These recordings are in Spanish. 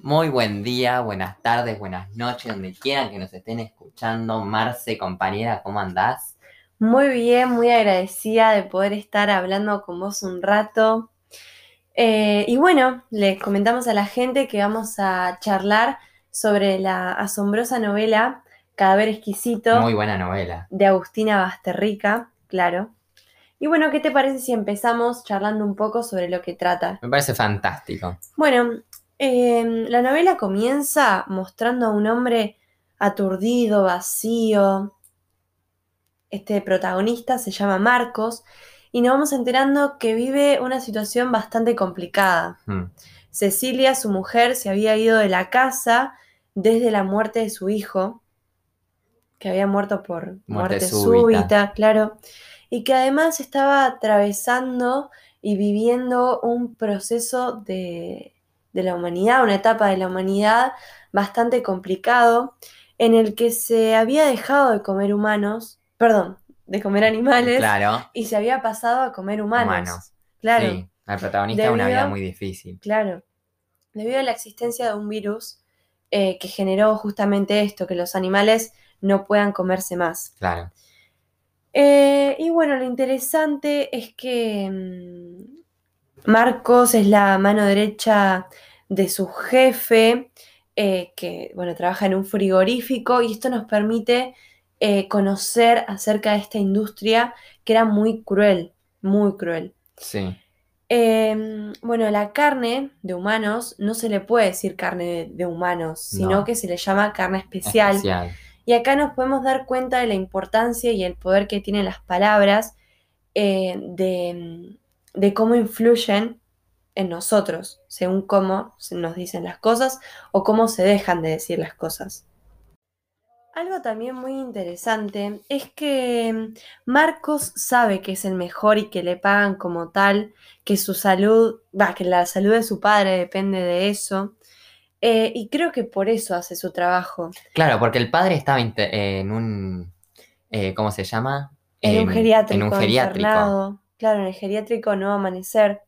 Muy buen día, buenas tardes, buenas noches, donde quieran que nos estén escuchando. Marce, compañera, ¿cómo andás? Muy bien, muy agradecida de poder estar hablando con vos un rato. Eh, y bueno, les comentamos a la gente que vamos a charlar sobre la asombrosa novela Cadáver Exquisito. Muy buena novela. De Agustina Basterrica, claro. Y bueno, ¿qué te parece si empezamos charlando un poco sobre lo que trata? Me parece fantástico. Bueno, em, la novela comienza mostrando a un hombre aturdido, vacío. Este protagonista se llama Marcos y nos vamos enterando que vive una situación bastante complicada. Mm. Cecilia, su mujer, se había ido de la casa desde la muerte de su hijo, que había muerto por muerte, súbita, claro, y que además estaba atravesando y viviendo un proceso de, de la humanidad, una etapa de la humanidad bastante complicado, en el que se había dejado de comer humanos, perdón, de comer animales Claro. y se había pasado a comer humanos. Humanos. Claro, Sí, el protagonista de una vida muy difícil. claro. Debido a la existencia de un virus eh, que generó justamente esto, que los animales no puedan comerse más. Claro. Eh, y bueno, lo interesante es que mm, Marcos es la mano derecha de su jefe, eh, que bueno, trabaja en un frigorífico, y esto nos permite eh, conocer acerca de esta industria que era muy cruel, muy cruel. Sí. Em, bueno, la carne de humanos no se le puede decir carne de, de humanos, sino No. que se le llama carne especial. Especial. Y acá nos podemos dar cuenta de la importancia y el poder que tienen las palabras eh, de, de cómo influyen en nosotros, según cómo nos dicen las cosas o cómo se dejan de decir las cosas. Algo también muy interesante es que mm, Marcos sabe que es el mejor y que le pagan como tal, que su salud, va, que la salud de su padre depende de eso. eh, y creo que por eso hace su trabajo. Claro, porque el padre estaba inte- en un. eh, ¿Cómo se llama? En un geriátrico. En un geriátrico. internado. Claro, en el geriátrico no amanecer.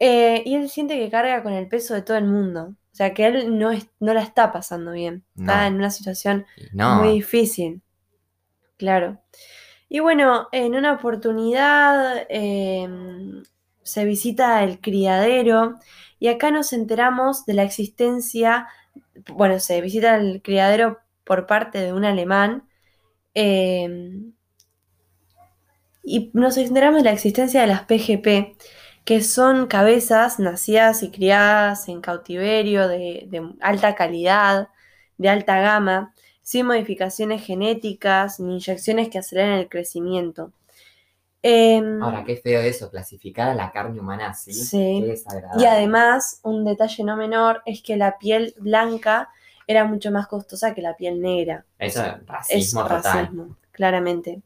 Eh, y él siente que carga con el peso de todo el mundo. O sea, que él no, es- no la está pasando bien. Está en una situación No. muy difícil. Claro. Y bueno, en una oportunidad eh, se visita el criadero y acá nos enteramos de la existencia, bueno, se visita el criadero por parte de un alemán eh, y nos enteramos de la existencia de las PGP, que son cabezas nacidas y criadas en cautiverio de, de alta calidad, de alta gama, sin modificaciones genéticas ni inyecciones que aceleren el crecimiento. Em, Ahora, qué feo eso, clasificar a la carne humana así. Sí. Qué desagradable. y además, un detalle no menor es que la piel blanca era mucho más costosa que la piel negra. Eso es Es racismo total. racismo, claramente.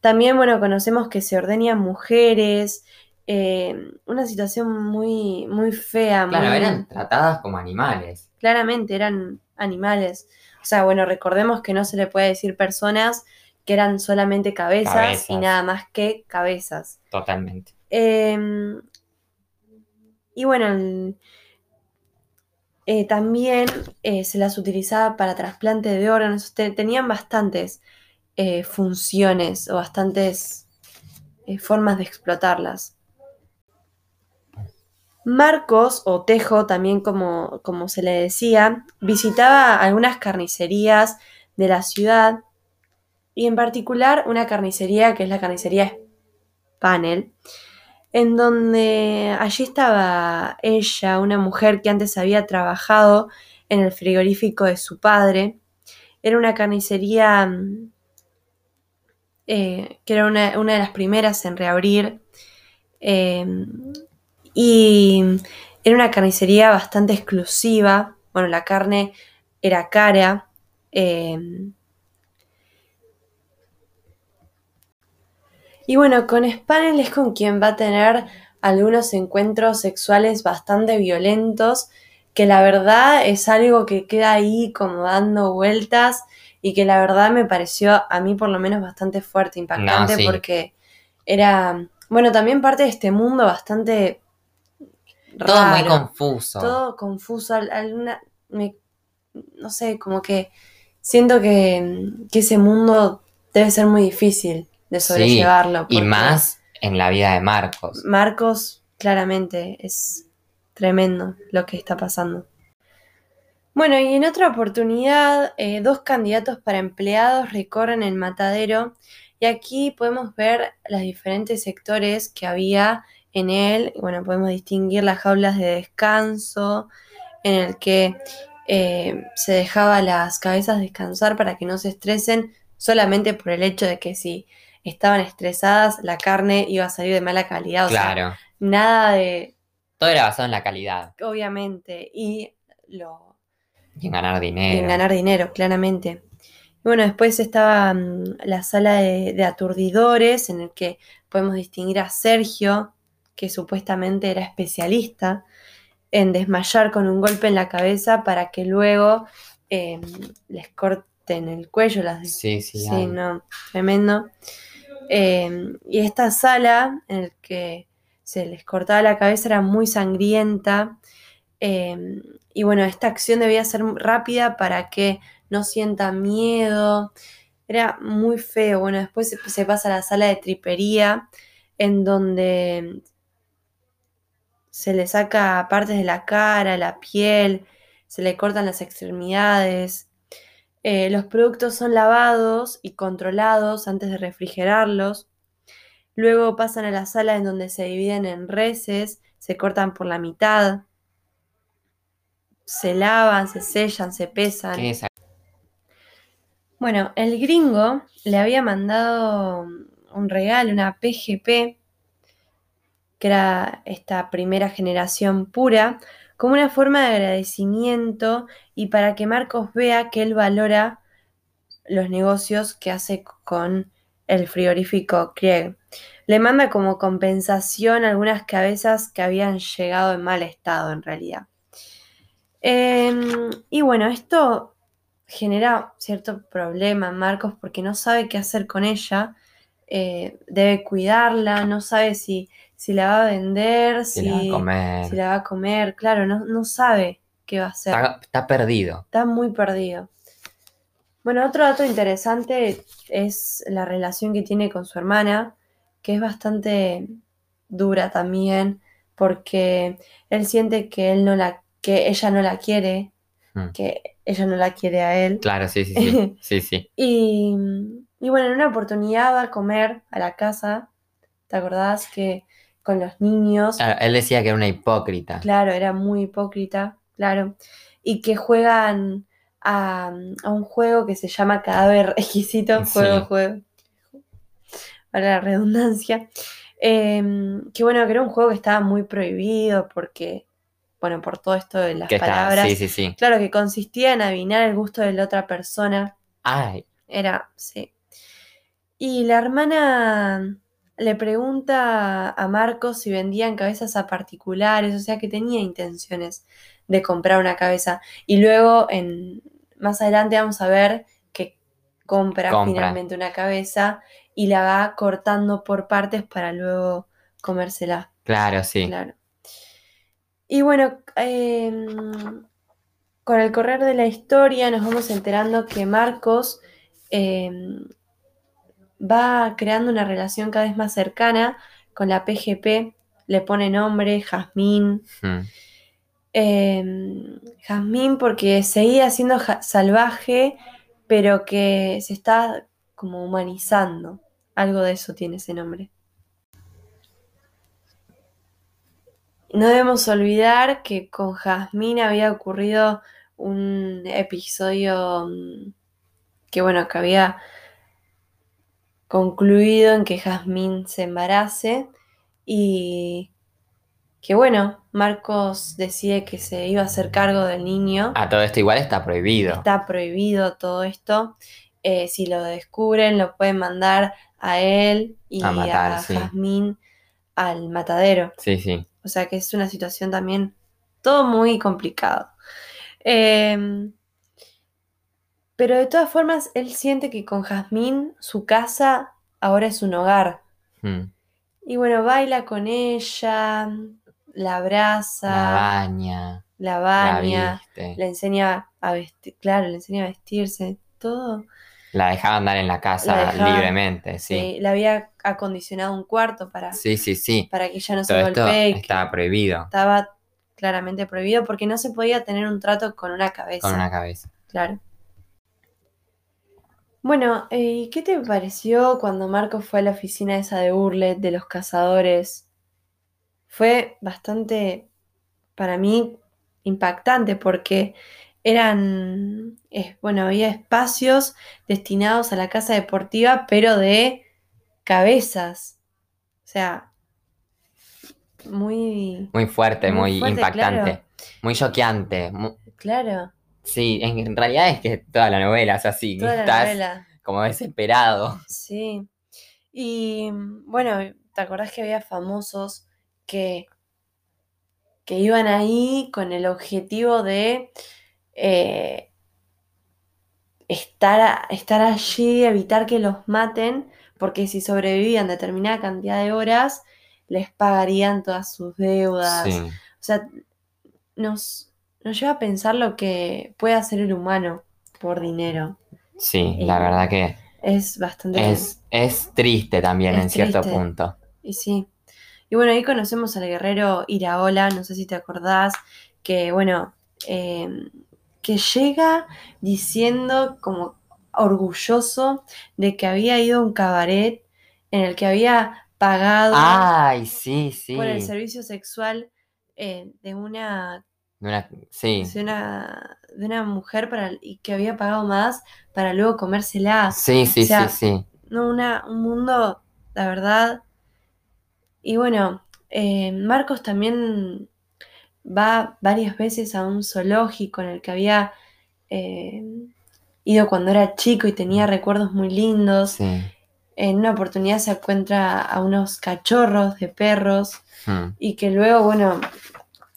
También, bueno, conocemos que se ordeñan mujeres, eh, una situación muy, muy fea. Claro, muy- eran tratadas como animales. Claramente eran animales. O sea, bueno, recordemos que no se le puede decir personas que eran solamente cabezas, y nada más que cabezas. Totalmente. Em, y bueno, eh, también eh, se las utilizaba para trasplante de órganos. Te- tenían bastantes funciones o bastantes formas de explotarlas. Marcos, o Tejo también como, como se le decía, visitaba algunas carnicerías de la ciudad y en particular una carnicería que es la carnicería Panel, en donde allí estaba ella, una mujer que antes había trabajado en el frigorífico de su padre. Era una carnicería eh, que era una, una de las primeras en reabrir. eh, y era una carnicería bastante exclusiva. Bueno, la carne era cara. eh, Y bueno, con Spanel es con quien va a tener algunos encuentros sexuales bastante violentos, que la verdad es algo que queda ahí como dando vueltas y que la verdad me pareció a mí por lo menos bastante fuerte, impactante, sí. porque era, bueno, también parte de este mundo bastante Todo muy confuso. todo confuso, al- alguna, me- no sé, como que siento que, que ese mundo debe ser muy difícil de Sí, sobrellevarlo. Y más en la vida de Marcos. Marcos, claramente, es tremendo lo que está pasando. Bueno, y en otra oportunidad, eh, dos candidatos para empleados recorren el matadero y aquí podemos ver los diferentes sectores que había en él. Bueno, podemos distinguir las jaulas de descanso en el que eh, se dejaba las cabezas descansar para que no se estresen solamente por el hecho de que si estaban estresadas la carne iba a salir de mala calidad. O sea, Claro. nada de, Todo era basado en la calidad. obviamente, y lo, Y en ganar y dinero. en ganar dinero, claramente. Y bueno, después estaba mm, la sala de, de aturdidores, en el que podemos distinguir a Sergio, que supuestamente era especialista en desmayar con un golpe en la cabeza para que luego eh, les corten el cuello, las Sí, sí. No, tremendo. Eh, y esta sala en la que se les cortaba la cabeza era muy sangrienta. eh, y bueno, esta acción debía ser rápida para que no sientan miedo. Era muy feo. Bueno, después se pasa a la sala de tripería, en donde se le saca partes de la cara, la piel, se le cortan las extremidades. Eh, los productos son lavados y controlados antes de refrigerarlos. Luego pasan a la sala en donde se dividen en reses, se cortan por la mitad, se lavan, se sellan, se pesan. ¿Qué es? Bueno, el gringo le había mandado un regalo, una PGP, que era esta primera generación pura, como una forma de agradecimiento y para que Marcos vea que él valora los negocios que hace con el frigorífico Krieg. Le manda como compensación algunas cabezas que habían llegado en mal estado en realidad. Em, y bueno, esto genera cierto problema en Marcos porque no sabe qué hacer con ella. eh, debe cuidarla, no sabe si, si la va a vender, si, la va a comer. si la va a comer. Claro, no, no sabe qué va a hacer. Está, está perdido. Está muy perdido. Bueno, otro dato interesante es la relación que tiene con su hermana, que es bastante dura también, porque él siente que él no la, que ella no la quiere, Mm. que ella no la quiere a él. Claro, sí, sí, sí. Sí, sí. Y, y bueno, en una oportunidad va a comer a la casa, ¿te acordás? Que con los niños, Claro, él decía que era una hipócrita. claro, era muy hipócrita, claro, y que juegan a, a un juego que se llama Cadáver Exquisito, Sí. juego, juego, para la redundancia, Em, que bueno, que era un juego que estaba muy prohibido porque, bueno, por todo esto de las Que está, palabras, sí, sí, sí. claro, que consistía en adivinar el gusto de la otra persona. Ay, Era, sí. Y la hermana le pregunta a Marcos si vendían cabezas a particulares, o sea que tenía intenciones de comprar una cabeza. Y luego, en, más adelante, vamos a ver que compra, Compra. finalmente una cabeza y la va cortando por partes para luego comérsela. claro, sí. Claro. Y bueno, em, con el correr de la historia nos vamos enterando que Marcos em, va creando una relación cada vez más cercana con la PGP, le pone nombre, Jazmín. Mm. Em, Jazmín porque seguía siendo salvaje, pero que se está como humanizando. Algo de eso tiene ese nombre. No debemos olvidar que con Jazmín había ocurrido un episodio mm, que, bueno, que había concluido en que Jazmín se embarace y que, bueno, Marcos decide que se iba a hacer cargo del niño. A todo esto igual está prohibido. Está prohibido todo esto. Eh, si lo descubren, lo pueden mandar a él y A matar, a sí. Jazmín al matadero. Sí, sí. O sea que es una situación también todo muy complicado. Em, pero de todas formas, él siente que con Jazmín su casa ahora es un hogar. Mm. Y bueno, baila con ella, la abraza, La baña, la la baña, viste. le enseña a vestir, claro, le enseña a vestirse, todo. La dejaba andar en la La casa dejaba- libremente, sí. Sí, le había acondicionado un cuarto para, Sí, sí, sí. para que ella no se Todo esto golpee, estaba prohibido estaba claramente prohibido porque no se podía tener un trato con una cabeza. con una cabeza. Claro. Bueno, eh, ¿y qué te pareció cuando Marco fue a la oficina esa de Burlet de los cazadores? Fue bastante, para mí, impactante porque eran, eh, bueno, había espacios destinados a la casa deportiva, pero de cabezas. O sea, muy, Muy fuerte, Muy muy, fuerte, impactante, claro. muy choqueante. claro, Sí, en, en realidad es que toda la novela es así. toda la Estás novela. como desesperado. Sí. Y bueno, ¿te acordás que había famosos que, que iban ahí con el objetivo de eh, estar, estar allí, evitar que los maten, porque si sobrevivían determinada cantidad de horas, les pagarían todas sus deudas. Sí, O sea, nos, nos lleva a pensar lo que puede hacer el humano por dinero. sí, la verdad que Es bastante... es, es triste también Es en cierto punto. Y sí. Y bueno, ahí conocemos al guerrero Iraola, no sé si te acordás, que bueno, eh, que llega diciendo como orgulloso de que había ido a un cabaret en el que había pagado Ay, sí, sí. por el servicio sexual eh, de una, De una- sí, de una, de una mujer para, y que había pagado más para luego comérsela. sí, sí, o sea, sí, sí. No, una, un mundo, la verdad. Y bueno, eh, Marcos también va varias veces a un zoológico en el que había eh, ido cuando era chico y tenía recuerdos muy lindos. sí. En una oportunidad se encuentra a unos cachorros de perros Hmm, y que luego, bueno,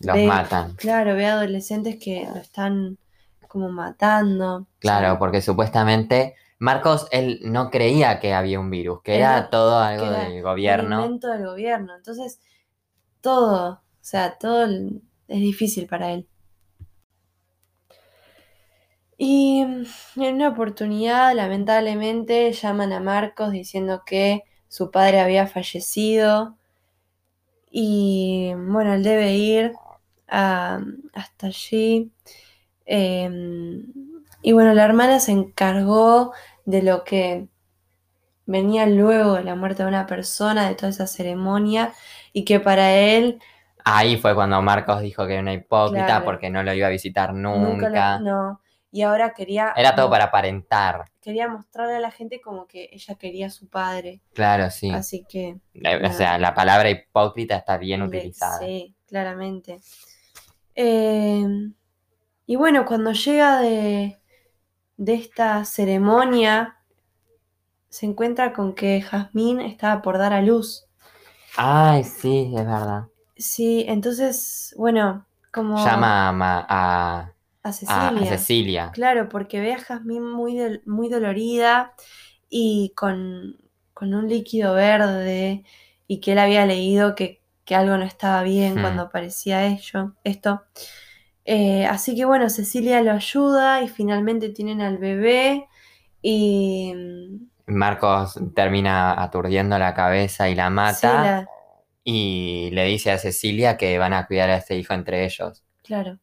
Los matan. claro, ve adolescentes que lo están como matando. Claro, porque supuestamente Marcos, él no creía que había un virus, que era todo algo era del gobierno. invento del gobierno. Entonces, todo, o sea, todo el- es difícil para él. Y en una oportunidad, lamentablemente, llaman a Marcos diciendo que su padre había fallecido y bueno, él debe ir hasta allí. Em, y bueno, la hermana se encargó de lo que venía luego de la muerte de una persona, de toda esa ceremonia, y que para él Ahí fue cuando Marcos dijo que era una hipócrita Claro. porque no lo iba a visitar nunca, nunca. lo- no. Y ahora quería, Era todo para aparentar. quería mostrarle a la gente como que ella quería a su padre. Claro, sí. Así que Eh, O sea, la palabra hipócrita está bien utilizada. Sí, claramente. Eh, y bueno, cuando llega de, de esta ceremonia, se encuentra con que Jazmín estaba por dar a luz. Ay, sí, es verdad. Sí, entonces, bueno, como Llama a, a- a a- a Cecilia. Cecilia. Claro, porque ve a Jazmín muy, muy dolorida y con, con un líquido verde y que él había leído que, que algo no estaba bien Hmm. cuando aparecía ello, esto. Eh, así que bueno, Cecilia lo ayuda y finalmente tienen al bebé y mm, Marcos termina aturdiendo la cabeza y la sí, mata. la- Y le dice a Cecilia que van a cuidar a este hijo entre ellos. claro.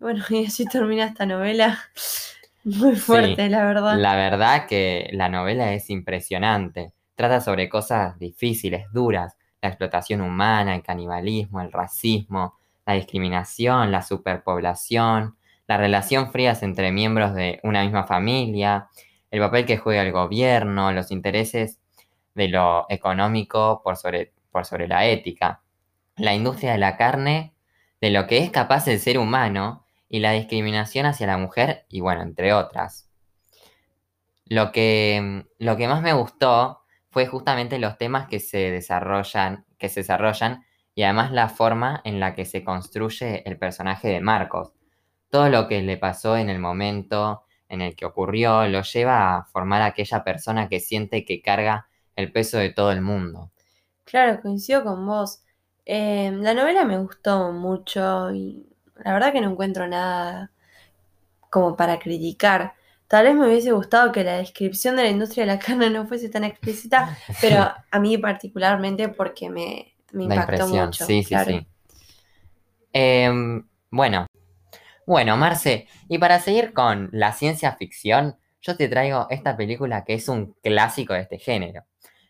Bueno, y así termina esta novela. Muy fuerte, la verdad. La verdad que la novela es impresionante. Trata sobre cosas difíciles, duras. La explotación humana, el canibalismo, el racismo, la discriminación, la superpoblación, la relación frías entre miembros de una misma familia, el papel que juega el gobierno, los intereses de lo económico por sobre, por sobre la ética, la industria de la carne, de lo que es capaz el ser humano y la discriminación hacia la mujer y bueno, entre otras. Lo que, lo que más me gustó fue justamente los temas que se desarrollan, que se desarrollan y además la forma en la que se construye el personaje de Marcos. Todo lo que le pasó en el momento en el que ocurrió lo lleva a formar aquella persona que siente que carga el peso de todo el mundo. Claro, coincido con vos. Eh, la novela me gustó mucho y la verdad que no encuentro nada como para criticar. Tal vez me hubiese gustado que la descripción de la industria de la carne no fuese tan explícita, pero a mí particularmente porque me, me La impactó impresión, mucho. sí, sí, claro. sí. Em, bueno, bueno, Marce, y para seguir con la ciencia ficción, yo te traigo esta película que es un clásico de este género.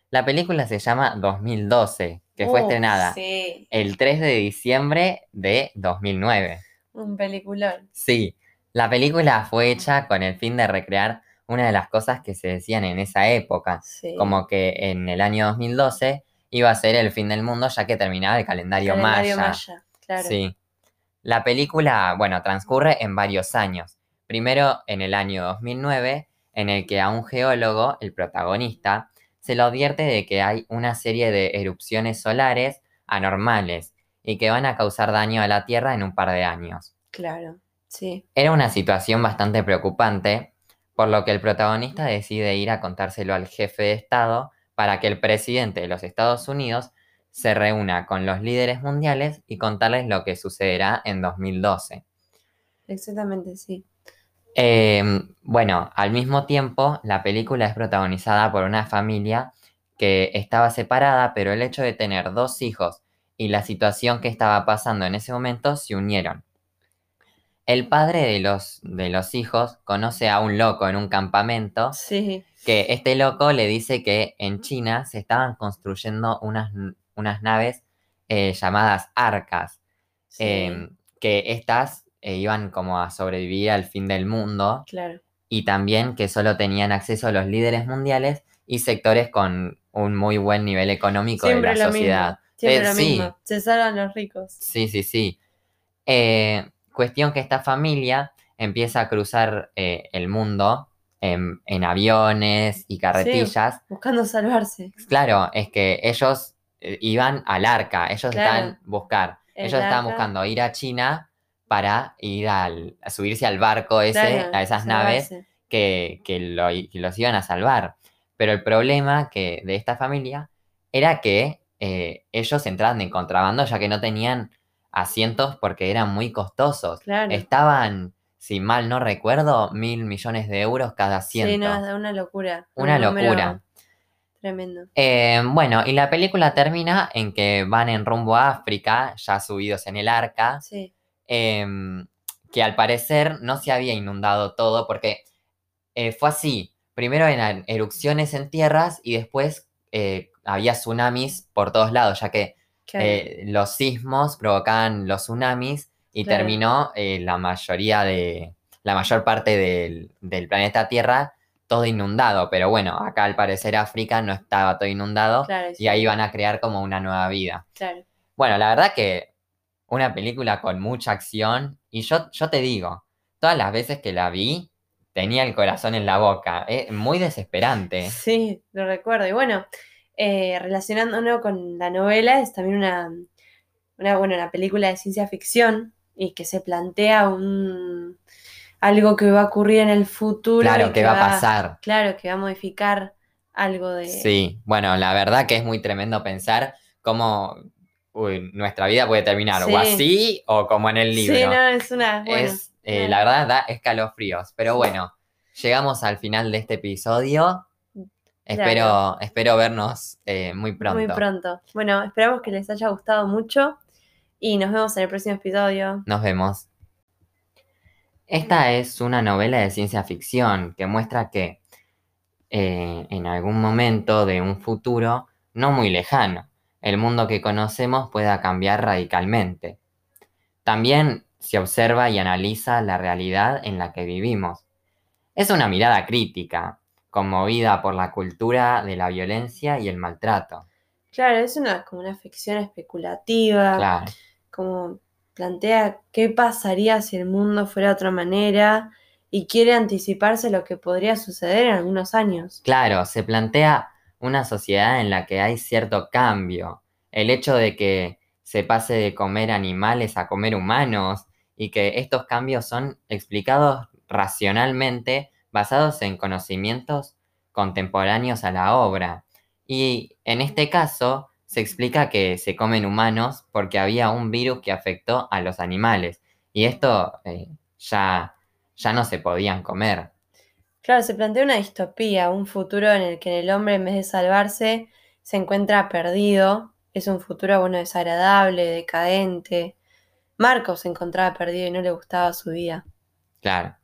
La película se llama 2012, que fue estrenada Sí, el 3 de diciembre de 2009. un peliculón. Sí, la película fue hecha con el fin de recrear una de las cosas que se decían en esa época, Sí. como que en el año 2012 iba a ser el fin del mundo ya que terminaba el calendario, Calendario maya. maya, claro. Sí. La película, bueno, transcurre en varios años. Primero en el año 2009, en el que a un geólogo, el protagonista, se le advierte de que hay una serie de erupciones solares anormales y que van a causar daño a la Tierra en un par de años. Claro, sí. Era una situación bastante preocupante, por lo que el protagonista decide ir a contárselo al jefe de Estado para que el presidente de los Estados Unidos se reúna con los líderes mundiales y contarles lo que sucederá en 2012. Exactamente, sí. Eh, bueno, al mismo tiempo, la película es protagonizada por una familia que estaba separada, pero el hecho de tener dos hijos y la situación que estaba pasando en ese momento se unieron. El padre de los, de los hijos conoce a un loco en un campamento Sí, que este loco le dice que en China se estaban construyendo unas, unas naves eh, llamadas arcas, sí, eh, que estas eh, iban como a sobrevivir al fin del mundo claro. y también que solo tenían acceso a los líderes mundiales y sectores con un muy buen nivel económico Siempre de la lo sociedad. mismo. Siempre Eh, lo sí. mismo. Se salvan los ricos. Sí, sí, sí. Eh, cuestión que esta familia empieza a cruzar eh, el mundo en, en aviones y carretillas. Buscando salvarse. Claro, es que ellos eh, iban al arca, ellos Claro. estaban buscar, El ellos estaban buscando ir a China para ir al, a subirse al barco ese, Claro, a esas naves que, que lo- que los iban a salvar. Pero el problema que, de esta familia era que eh, ellos entraban en contrabando ya que no tenían asientos porque eran muy costosos. Claro. Estaban, si mal no recuerdo, mil millones de euros cada asiento. Sí, no, una locura. Una Un locura. Tremendo. Eh, bueno, y la película termina en que van en rumbo a África, ya subidos en el arca, Sí, em, que al parecer no se había inundado todo porque eh, fue así. Primero eran erupciones en tierras y después eh, había tsunamis por todos lados, ya que. Eh, los sismos provocaban los tsunamis y Claro. terminó eh, la mayoría de, la mayor parte del, del planeta Tierra todo inundado. Pero bueno, acá al parecer África no estaba todo inundado claro, y ahí van a crear como una nueva vida. Claro. Bueno, la verdad que una película con mucha acción y yo, yo te digo, todas las veces que la vi tenía el corazón en la boca, eh, muy desesperante. Sí, lo recuerdo. Y bueno, eh, relacionándolo con la novela, es también una, una, bueno, una película de ciencia ficción y que se plantea un algo que va a ocurrir en el futuro. Claro, y ¿qué va a pasar? Claro, que va a modificar algo de. Sí, bueno, la verdad que es muy tremendo pensar cómo uy, nuestra vida puede terminar Sí. o así o como en el libro. Sí, no, es una. Bueno, es, eh, la verdad da escalofríos, pero bueno, llegamos al final de este episodio. Espero, espero vernos eh, muy pronto. muy pronto. Bueno, esperamos que les haya gustado mucho y nos vemos en el próximo episodio. Nos vemos. Esta es una novela de ciencia ficción que muestra que eh, en algún momento de un futuro no muy lejano, el mundo que conocemos pueda cambiar radicalmente. También se observa y analiza la realidad en la que vivimos. Es una mirada crítica, conmovida por la cultura de la violencia y el maltrato. Claro, es una como una ficción especulativa. Claro. como plantea qué pasaría si el mundo fuera de otra manera y quiere anticiparse lo que podría suceder en algunos años. Claro, se plantea una sociedad en la que hay cierto cambio. El hecho de que se pase de comer animales a comer humanos y que estos cambios son explicados racionalmente basados en conocimientos contemporáneos a la obra. Y en este caso se explica que se comen humanos porque había un virus que afectó a los animales y esto eh, ya, ya no se podían comer. Claro, se plantea una distopía, un futuro en el que el hombre en vez de salvarse se encuentra perdido. Es un futuro, bueno, desagradable, decadente. Marcos se encontraba perdido y no le gustaba su vida. Claro.